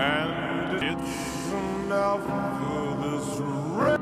and it's enough for this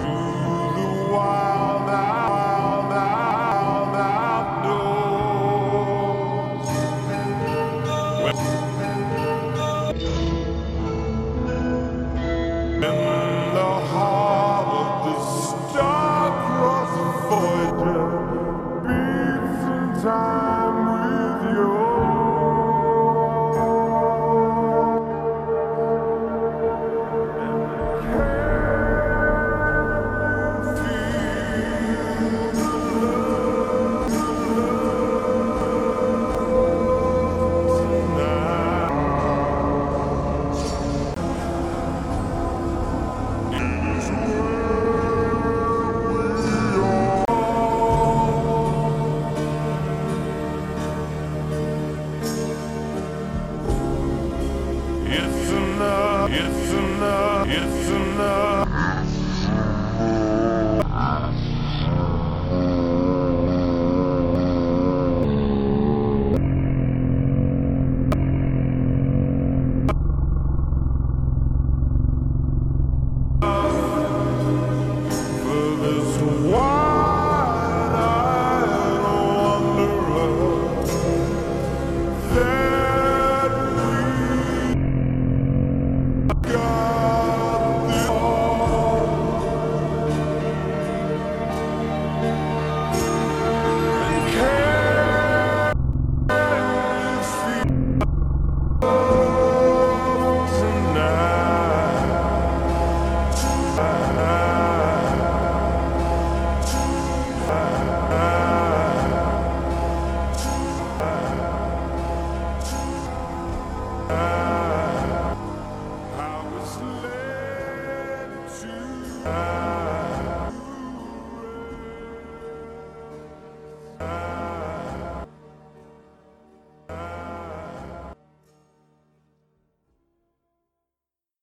to the wild.